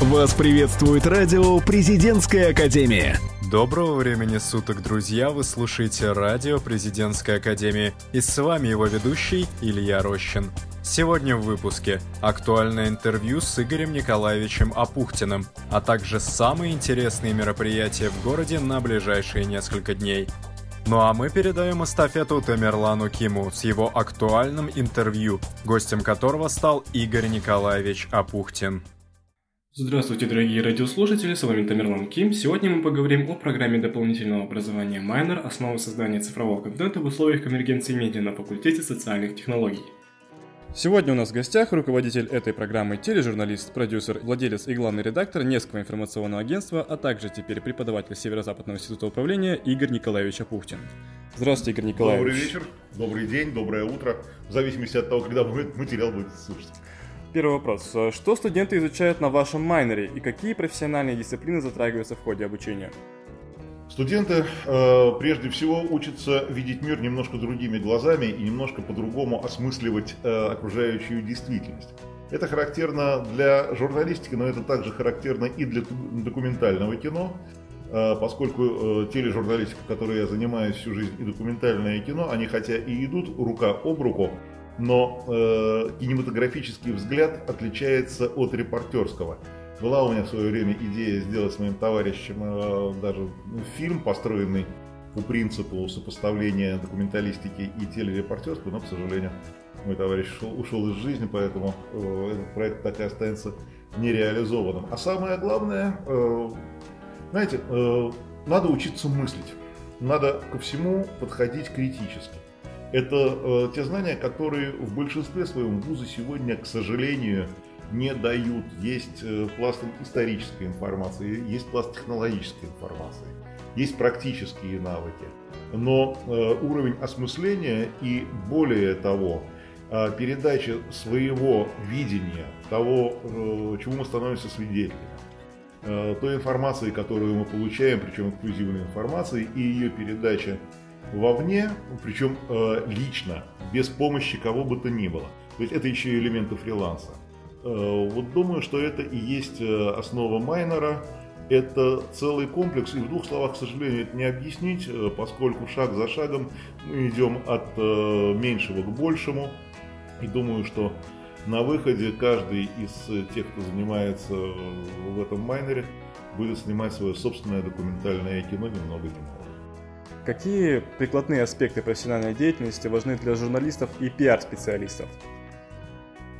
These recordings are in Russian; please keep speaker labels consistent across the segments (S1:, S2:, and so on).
S1: Вас приветствует радио «Президентская академия».
S2: Доброго времени суток, друзья! Вы слушаете радио «Президентская академия» и с вами его ведущий Илья Рощин. Сегодня в выпуске актуальное интервью с Игорем Николаевичем Апухтиным, а также самые интересные мероприятия в городе на ближайшие несколько дней. Ну а мы передаем эстафету Тамерлану Киму с его актуальным интервью, гостем которого стал Игорь Николаевич Апухтин.
S3: Здравствуйте, дорогие радиослушатели, с вами Тамерлан Ким. Сегодня мы поговорим о программе дополнительного образования Майнер «Основы создания цифрового контента в условиях конвергенции медиа» на факультете социальных технологий. Сегодня у нас в гостях руководитель этой программы, тележурналист, продюсер, владелец и главный редактор Невского информационного агентства, а также теперь преподаватель Северо-Западного института управления Игорь Николаевич Апухтин. Здравствуйте, Игорь Николаевич.
S4: Добрый вечер, добрый день, доброе утро, в зависимости от того, когда материал будет слушать.
S3: Первый вопрос. Что студенты изучают на вашем майнере и какие профессиональные дисциплины затрагиваются в ходе обучения?
S4: Студенты э, прежде всего учатся видеть мир немножко другими глазами и немножко по-другому осмысливать э, окружающую действительность. Это характерно для журналистики, но это также характерно и для документального кино, э, поскольку э, тележурналистика, которой я занимаюсь всю жизнь, и документальное кино, они хотя и идут рука об руку, но э, кинематографический взгляд отличается от репортерского. Была у меня в свое время идея сделать с моим товарищем э, даже фильм, построенный по принципу сопоставления документалистики и телерепортерского, но, к сожалению, мой товарищ ушел, ушел из жизни, поэтому э, этот проект так и останется нереализованным. А самое главное, э, знаете, э, надо учиться мыслить, надо ко всему подходить критически. Это э, те знания, которые в большинстве своем вузы сегодня, к сожалению, не дают. Есть э, пласт исторической информации, есть пласт технологической информации, есть практические навыки. Но э, уровень осмысления и более того, э, передача своего видения, того, э, чему мы становимся свидетелями, э, той информации, которую мы получаем, причем эксклюзивной информации, и ее передача вовне, причем э, лично, без помощи кого бы то ни было. То есть это еще и элементы фриланса. Э, вот думаю, что это и есть э, основа майнера. Это целый комплекс, и в двух словах, к сожалению, это не объяснить, э, поскольку шаг за шагом мы идем от э, меньшего к большему. И думаю, что на выходе каждый из тех, кто занимается в этом майнере, будет снимать свое собственное документальное кино немного немного.
S3: Какие прикладные аспекты профессиональной деятельности важны для журналистов и пиар-специалистов?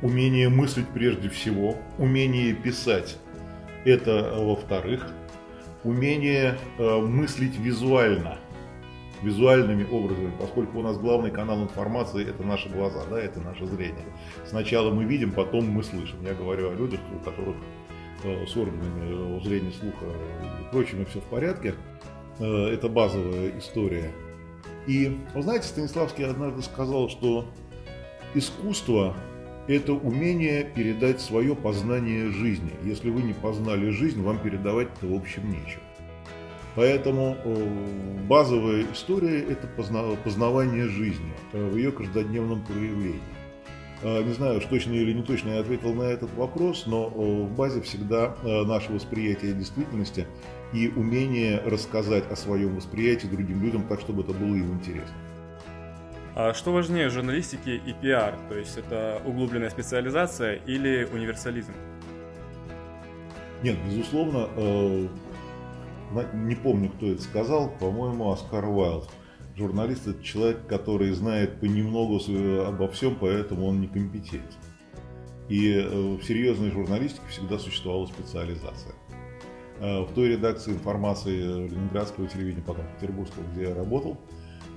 S4: Умение мыслить прежде всего, умение писать – это во-вторых, умение э, мыслить визуально, визуальными образами, поскольку у нас главный канал информации – это наши глаза, да, это наше зрение. Сначала мы видим, потом мы слышим. Я говорю о людях, у которых э, с органами э, зрения, слуха и прочими все в порядке – это базовая история. И, вы знаете, Станиславский однажды сказал, что искусство – это умение передать свое познание жизни. Если вы не познали жизнь, вам передавать-то в общем нечего. Поэтому э, базовая история – это познавание жизни э, в ее каждодневном проявлении. Не знаю, точно или не точно я ответил на этот вопрос, но в базе всегда наше восприятие действительности и умение рассказать о своем восприятии другим людям так, чтобы это было им интересно.
S3: А что важнее журналистики и пиар? То есть это углубленная специализация или универсализм?
S4: Нет, безусловно, э, не помню, кто это сказал, по-моему, Оскар Уайлд. Журналист – это человек, который знает понемногу обо всем, поэтому он некомпетентен. И э, в серьезной журналистике всегда существовала специализация. Э, в той редакции информации Ленинградского телевидения, потом Петербургского, где я работал,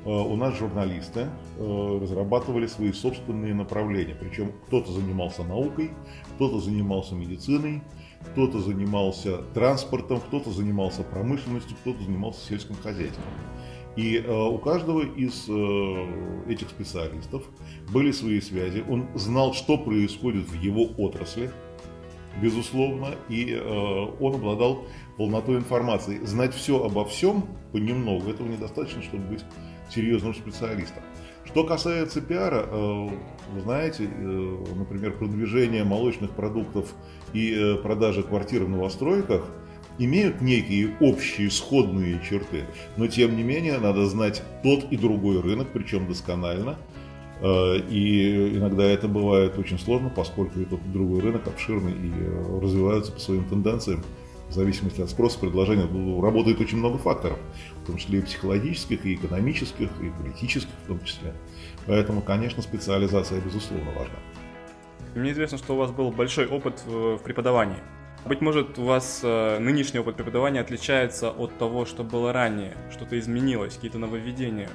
S4: э, у нас журналисты э, разрабатывали свои собственные направления. Причем кто-то занимался наукой, кто-то занимался медициной, кто-то занимался транспортом, кто-то занимался промышленностью, кто-то занимался сельским хозяйством. И э, у каждого из э, этих специалистов были свои связи. Он знал, что происходит в его отрасли, безусловно, и э, он обладал полнотой информации. Знать все обо всем понемногу, этого недостаточно, чтобы быть серьезным специалистом. Что касается пиара, э, вы знаете, э, например, продвижение молочных продуктов и э, продажи квартир в новостройках имеют некие общие сходные черты, но тем не менее надо знать тот и другой рынок, причем досконально. И иногда это бывает очень сложно, поскольку и тот и другой рынок обширный и развиваются по своим тенденциям в зависимости от спроса, предложения, работает очень много факторов, в том числе и психологических, и экономических, и политических в том числе. Поэтому, конечно, специализация, безусловно, важна.
S3: Мне известно, что у вас был большой опыт в преподавании. Быть может, у вас э, нынешний опыт преподавания отличается от того, что было ранее? Что-то изменилось, какие-то нововведения?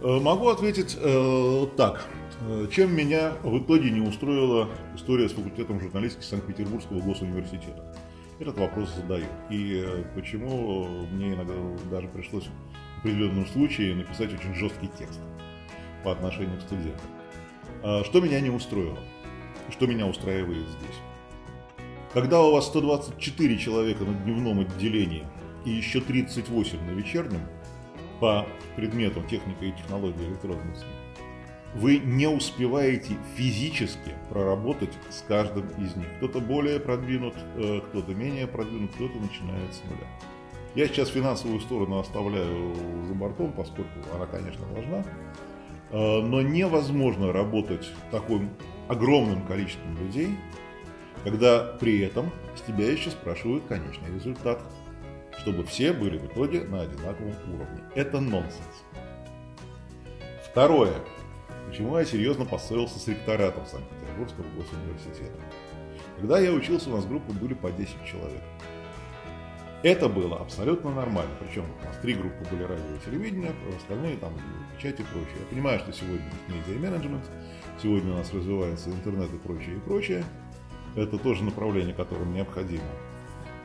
S4: Э, могу ответить э, так. Э, чем меня в итоге не устроила история с факультетом журналистики Санкт-Петербургского госуниверситета? этот вопрос задают. И почему мне иногда даже пришлось в определенном случае написать очень жесткий текст по отношению к студентам. А, что меня не устроило? Что меня устраивает здесь? Когда у вас 124 человека на дневном отделении и еще 38 на вечернем по предметам техника и технологии электронных СМИ, вы не успеваете физически проработать с каждым из них. Кто-то более продвинут, э, кто-то менее продвинут, кто-то начинает с нуля. Я сейчас финансовую сторону оставляю за бортом, поскольку она, конечно, важна. Э, но невозможно работать таким огромным количеством людей, когда при этом с тебя еще спрашивают конечный результат, чтобы все были в итоге на одинаковом уровне. Это нонсенс. Второе. Почему я серьезно поссорился с ректоратом Санкт-Петербургского госуниверситета? Когда я учился, у нас группы были по 10 человек. Это было абсолютно нормально. Причем у нас три группы были радио и телевидение, а остальные там печать и прочее. Я понимаю, что сегодня медиа-менеджмент, сегодня у нас развивается интернет и прочее, и прочее. Это тоже направление, которому необходимо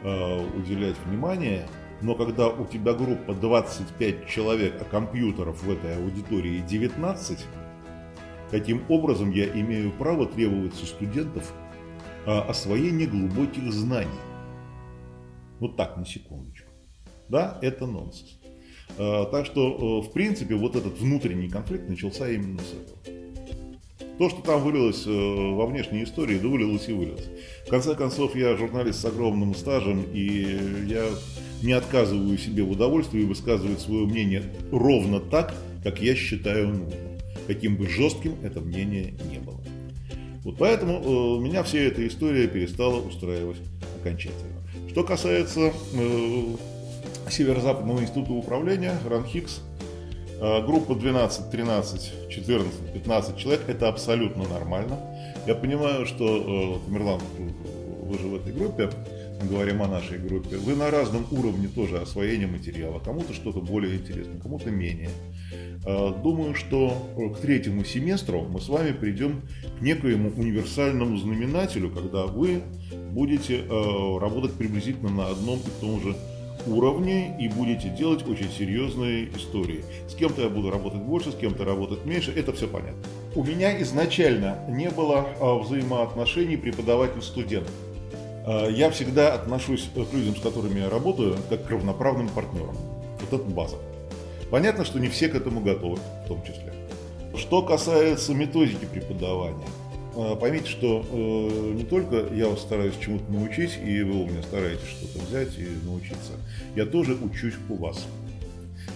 S4: э, уделять внимание. Но когда у тебя группа 25 человек, а компьютеров в этой аудитории 19, Каким образом я имею право требовать со студентов а, освоения глубоких знаний? Вот так, на секундочку. Да, это нонсенс. А, так что, э, в принципе, вот этот внутренний конфликт начался именно с этого. То, что там вылилось э, во внешней истории, да вылилось и вылилось. В конце концов, я журналист с огромным стажем, и я не отказываю себе в удовольствии высказывать свое мнение ровно так, как я считаю нужным каким бы жестким это мнение не было. Вот поэтому э, меня вся эта история перестала устраивать окончательно. Что касается э, Северо-Западного института управления, РАНХИКС, группа 12, 13, 14, 15 человек, это абсолютно нормально. Я понимаю, что, э, Тамерлан, вы же в этой группе, мы говорим о нашей группе, вы на разном уровне тоже освоения материала. Кому-то что-то более интересно, кому-то менее. А, думаю, что к третьему семестру мы с вами придем к некоему универсальному знаменателю, когда вы будете работать приблизительно на одном и том же уровне и будете делать очень серьезные истории. С кем-то я буду работать больше, с кем-то работать меньше, это все понятно. У меня изначально не было а, взаимоотношений преподаватель-студент. Я всегда отношусь к людям, с которыми я работаю, как к равноправным партнерам. Вот это база. Понятно, что не все к этому готовы, в том числе. Что касается методики преподавания, поймите, что э, не только я вас стараюсь чему-то научить, и вы у меня стараетесь что-то взять и научиться, я тоже учусь у вас.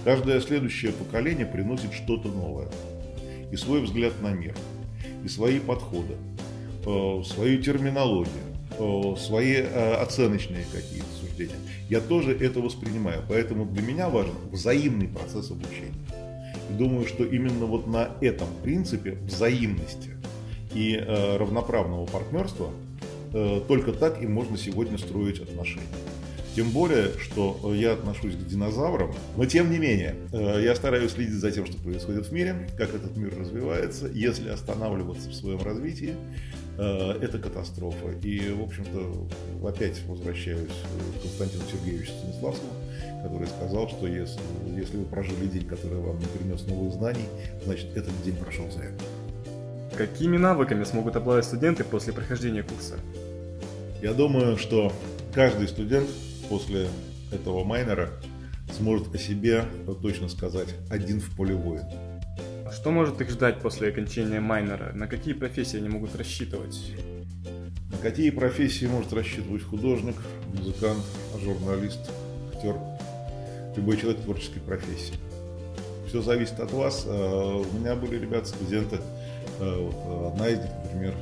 S4: Каждое следующее поколение приносит что-то новое. И свой взгляд на мир, и свои подходы, э, свою терминологию, свои оценочные какие-то суждения. Я тоже это воспринимаю, поэтому для меня важен взаимный процесс обучения. И думаю, что именно вот на этом принципе взаимности и э, равноправного партнерства э, только так и можно сегодня строить отношения. Тем более, что я отношусь к динозаврам, но тем не менее, э, я стараюсь следить за тем, что происходит в мире, как этот мир развивается. Если останавливаться в своем развитии, э, это катастрофа. И, в общем-то, опять возвращаюсь к Константину Сергеевичу Станиславскому, который сказал, что если, если вы прожили день, который вам не принес новых знаний, значит, этот день прошел зря.
S3: Какими навыками смогут обладать студенты после прохождения курса?
S4: Я думаю, что каждый студент после этого майнера сможет о себе точно сказать один в поле воин.
S3: Что Что может их ждать после окончания майнера? На какие профессии они могут рассчитывать?
S4: На какие профессии может рассчитывать художник, музыкант, журналист, актер, любой человек творческой профессии? Все зависит от вас. Э, у меня были ребята, студенты, вот, одна из них, например,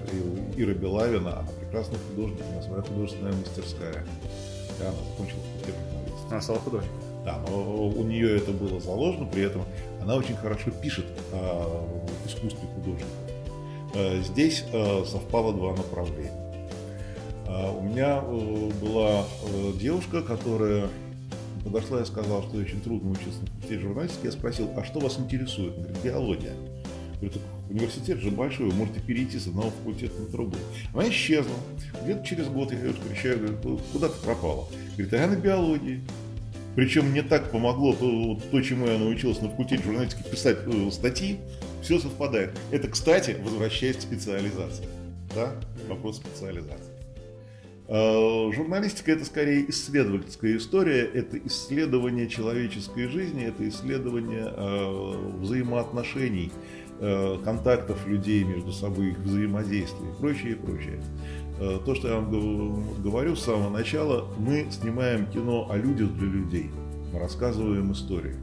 S4: Ира Белавина, она прекрасный художник, у нее своя художественная мастерская. И она закончила факультет журналистики.
S3: Она стала художником.
S4: Да, но у нее это было заложено, при этом она очень хорошо пишет о искусстве художника. Э, здесь совпало два направления. У меня была девушка, которая подошла и сказала, что очень трудно учиться на факультете журналистики. Я спросил, а что вас интересует? Она говорит, биология. Говорю, университет же большой, вы можете перейти с одного факультета на другой. Она исчезла. Где-то через год я ее встречаю, говорю, куда ты пропала? Говорит, а я на биологии. Причем мне так помогло то, то, чему я научился на факультете журналистики писать э, статьи, все совпадает. Это, кстати, возвращаясь к специализации. Да? Вопрос специализации. Э, журналистика это скорее исследовательская история, это исследование человеческой жизни, это исследование э, взаимоотношений, контактов людей между собой, их взаимодействия и прочее, и прочее. То, что я вам говорю с самого начала, мы снимаем кино о людях для людей, мы рассказываем историю.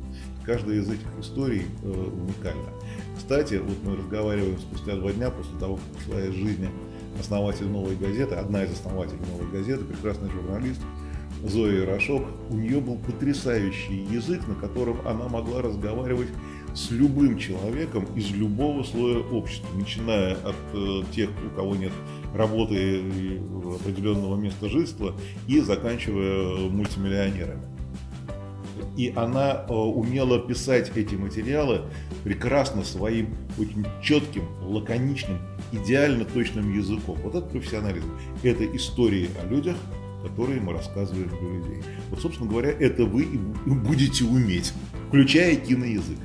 S4: Каждая из этих историй уникальна. Кстати, вот мы разговариваем спустя два дня после того, как ушла из жизни основатель «Новой газеты», одна из основателей «Новой газеты», прекрасный журналист Зоя Ярошок. У нее был потрясающий язык, на котором она могла разговаривать с любым человеком из любого слоя общества, начиная от э, тех, у кого нет работы и определенного места жительства, и заканчивая мультимиллионерами. И она э, умела писать эти материалы прекрасно своим очень четким, лаконичным, идеально точным языком. Вот это профессионализм. Это истории о людях, которые мы рассказываем для людей. Вот, собственно говоря, это вы и будете уметь, включая киноязык.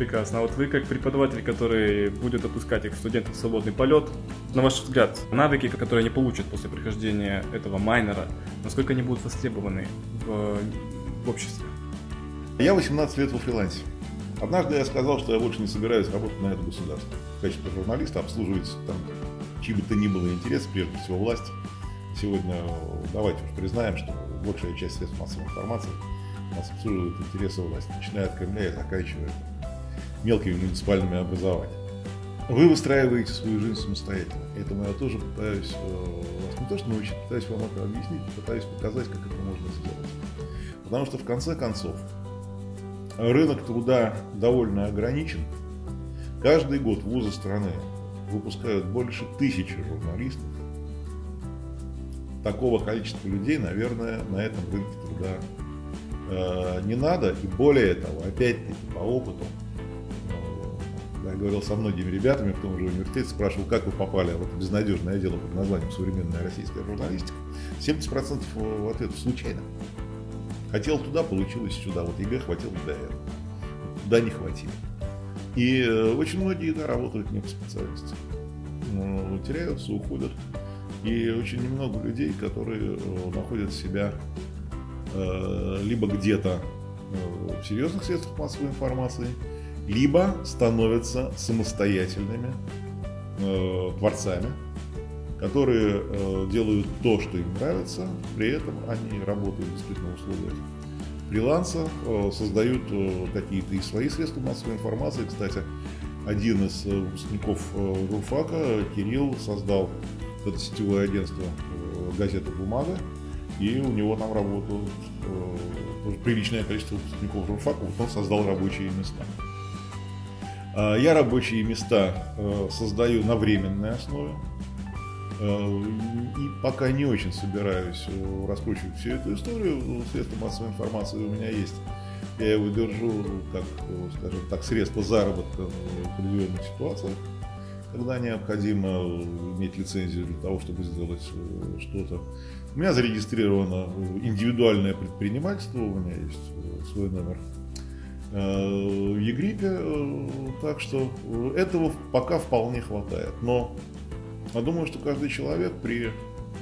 S3: Прекрасно. А вот вы как преподаватель, который будет отпускать их студентов в свободный полет, на ваш взгляд, навыки, которые они получат после прохождения этого майнера, насколько они будут востребованы в, в обществе?
S4: Я 18 лет во фрилансе. Однажды я сказал, что я больше не собираюсь работать на это государство. В качестве журналиста обслуживать там чьи бы то ни было интерес, прежде всего власть. Сегодня давайте уж признаем, что большая часть средств массовой информации нас обслуживает интересы власти, начиная от Кремля и заканчивая мелкими муниципальными образованиями. Вы выстраиваете свою жизнь самостоятельно. Этому я тоже пытаюсь э, вас не то что научить, пытаюсь вам это объяснить, пытаюсь показать, как это можно сделать. Потому что в конце концов рынок труда довольно ограничен. Каждый год вузы страны выпускают больше тысячи журналистов. Такого количества людей, наверное, на этом рынке труда э, не надо. И более того, опять-таки, по опыту, э, я говорил со многими ребятами в том же университете, спрашивал, как вы попали в это безнадежное дело под названием «Современная российская журналистика». 70% ответов случайно. Хотел туда, получилось сюда. Вот ЕГЭ хватило для этого. Туда не хватило. И э, очень многие да, работают не по специальности. Но теряются, уходят. И очень немного людей, которые э, находят себя э, либо где-то в серьезных средствах массовой информации, либо становятся самостоятельными творцами, которые э, делают то, что им нравится, при этом они работают действительно в условиях фриланса, э, создают э, какие-то и свои средства массовой информации. Кстати, один из э, выпускников э, РУФАКа, Кирилл, создал это сетевое агентство э, газета «Бумага», и у него там работают э, приличное количество выпускников РУФАКа, вот он создал рабочие места. А я рабочие места э, создаю на временной основе, Э, и пока не очень собираюсь э, раскручивать всю эту историю. Средства массовой информации у меня есть. Я его держу, как, скажем так, средство заработка в определенных ситуациях, когда необходимо иметь лицензию для того, чтобы сделать что-то. У меня зарегистрировано индивидуальное предпринимательство, у меня есть свой номер Егрипе, так что этого пока вполне хватает. Но я думаю, что каждый человек при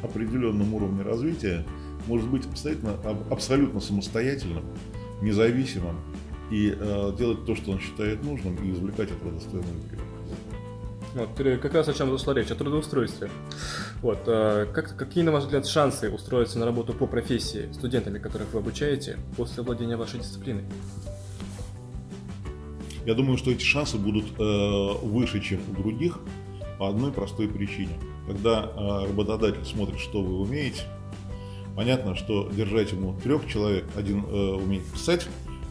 S4: определенном уровне развития может быть абсолютно, абсолютно самостоятельным, независимым и э, делать то, что он считает нужным, и извлекать этого достойную выгоду.
S3: Вот, как раз о чем зашла речь, о трудоустройстве. Вот, э, как, какие, на ваш взгляд, шансы устроиться на работу по профессии студентами, которых вы обучаете, после владения вашей дисциплиной?
S4: Я думаю, что эти шансы будут э, выше, чем у других, по одной простой причине. Когда э, работодатель смотрит, что вы умеете, понятно, что держать ему трех человек, один э, умеет писать,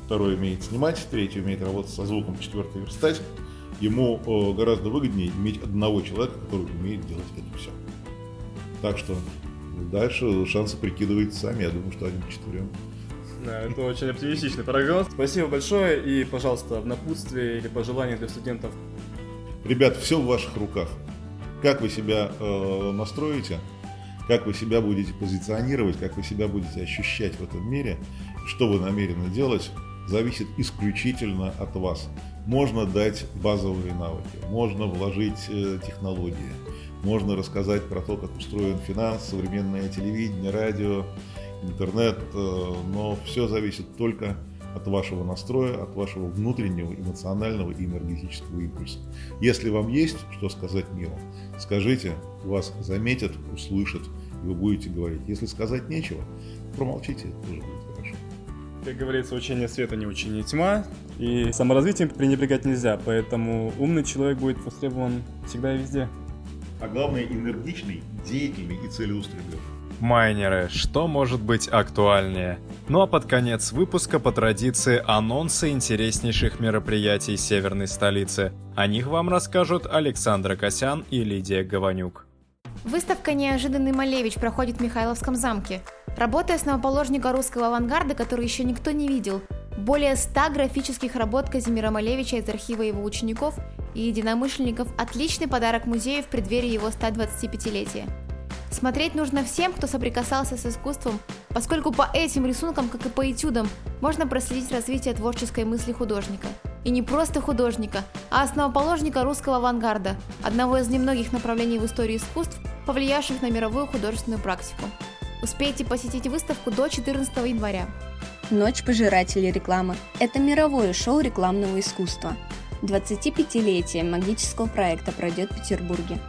S4: второй умеет снимать, третий умеет работать со звуком, четвертый верстать, ему гораздо выгоднее иметь одного человека, который умеет делать это все. Так что дальше шансы прикидывать сами, я думаю, что один к четырем.
S3: Это очень оптимистичный прогноз. Спасибо большое и, пожалуйста, в напутствие или пожелание для студентов.
S4: Ребят, все в ваших руках. Как вы себя э, настроите, как вы себя будете позиционировать, как вы себя будете ощущать в этом мире, что вы намерены делать, зависит исключительно от вас. Можно дать базовые навыки, можно вложить э, технологии, можно рассказать про то, как устроен финанс, современное телевидение, радио, интернет, э, но все зависит только от вашего настроя, от вашего внутреннего эмоционального и энергетического импульса. Если вам есть что сказать миру, скажите, вас заметят, услышат, и вы будете говорить. Если сказать нечего, промолчите, это тоже будет хорошо.
S3: Как говорится, учение света не учение тьма, и саморазвитием пренебрегать нельзя, поэтому умный человек будет востребован всегда и везде.
S4: А главное, энергичный, деятельный и целеустремленный.
S2: Майнеры, что может быть актуальнее? Ну а под конец выпуска по традиции анонсы интереснейших мероприятий северной столицы. О них вам расскажут Александра Косян и Лидия Гованюк.
S5: Выставка «Неожиданный Малевич» проходит в Михайловском замке. Работа основоположника русского авангарда, который еще никто не видел. Более ста графических работ Казимира Малевича из архива его учеников и единомышленников – отличный подарок музею в преддверии его 125-летия. Смотреть нужно всем, кто соприкасался с искусством, поскольку по этим рисункам, как и по этюдам, можно проследить развитие творческой мысли художника. И не просто художника, а основоположника русского авангарда, одного из немногих направлений в истории искусств, повлиявших на мировую художественную практику. Успейте посетить выставку до 14 января.
S6: Ночь пожирателей рекламы – это мировое шоу рекламного искусства. 25-летие магического проекта пройдет в Петербурге.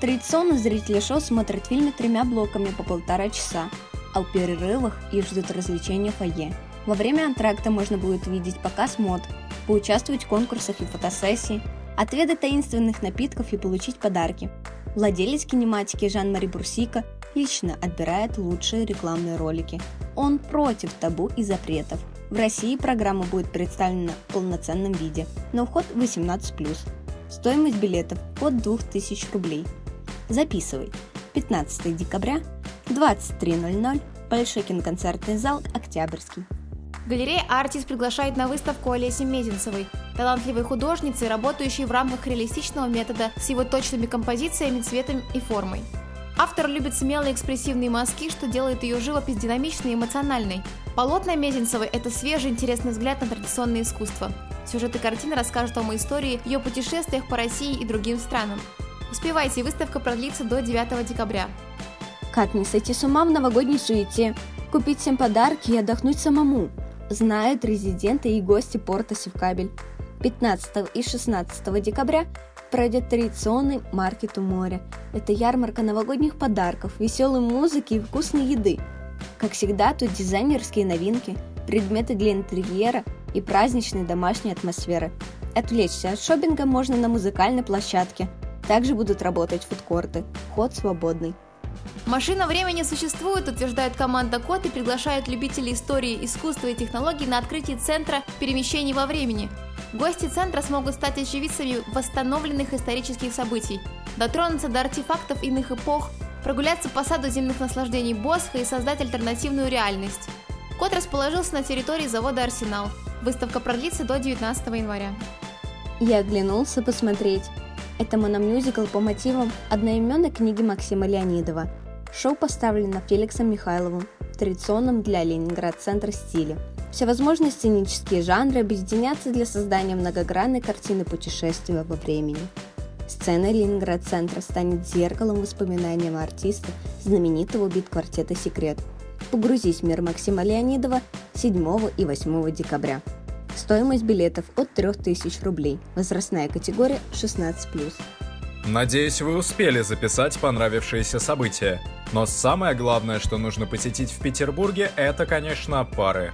S6: Традиционно зрители шоу смотрят фильмы тремя блоками по полтора часа, а в перерывах их ждут развлечения фойе. Во время антракта можно будет увидеть показ мод, поучаствовать в конкурсах и фотосессии, отведать таинственных напитков и получить подарки. Владелец кинематики Жан-Мари Бурсика лично отбирает лучшие рекламные ролики. Он против табу и запретов. В России программа будет представлена в полноценном виде, но вход 18+. Стоимость билетов от 2000 рублей – Записывай. 15 декабря, 23.00, Большой киноконцертный зал «Октябрьский».
S5: Галерея «Артис» приглашает на выставку Олеси Мезенцевой, талантливой художницы, работающей в рамках реалистичного метода с его точными композициями, цветом и формой. Автор любит смелые экспрессивные мазки, что делает ее живопись динамичной и эмоциональной. Полотна Мезенцевой – это свежий интересный взгляд на традиционное искусство. Сюжеты картины расскажут вам о истории ее путешествиях по России и другим странам. Успевайте, выставка продлится до 9 декабря.
S6: Как не сойти с ума в новогодней суете? Купить всем подарки и отдохнуть самому. Знают резиденты и гости порта Севкабель. 15 и 16 декабря пройдет традиционный маркет у моря. Это ярмарка новогодних подарков, веселой музыки и вкусной еды. Как всегда, тут дизайнерские новинки, предметы для интерьера и праздничной домашней атмосферы. Отвлечься от шопинга можно на музыкальной площадке – также будут работать фудкорты. Ход свободный.
S5: Машина времени существует, утверждает команда Код и приглашает любителей истории, искусства и технологий на открытие центра перемещений во времени. Гости центра смогут стать очевидцами восстановленных исторических событий, дотронуться до артефактов иных эпох, прогуляться по саду земных наслаждений Босха и создать альтернативную реальность. Код расположился на территории завода «Арсенал». Выставка продлится до 19 января.
S6: Я оглянулся посмотреть, это мономюзикл по мотивам одноименной книги Максима Леонидова. Шоу поставлено Феликсом Михайловым в традиционном для Ленинград-центра стиле. Всевозможные сценические жанры объединятся для создания многогранной картины путешествия во времени. Сцена Ленинград-центра станет зеркалом воспоминаниям артиста знаменитого бит-квартета «Секрет». Погрузись в мир Максима Леонидова 7 и 8 декабря. Стоимость билетов от 3000 рублей. Возрастная категория 16+.
S2: Надеюсь, вы успели записать понравившиеся события. Но самое главное, что нужно посетить в Петербурге, это, конечно, пары.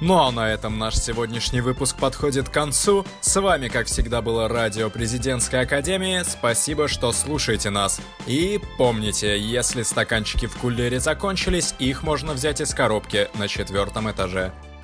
S2: Ну а на этом наш сегодняшний выпуск подходит к концу. С вами, как всегда, было радио Президентской Академии. Спасибо, что слушаете нас. И помните, если стаканчики в кулере закончились, их можно взять из коробки на четвертом этаже.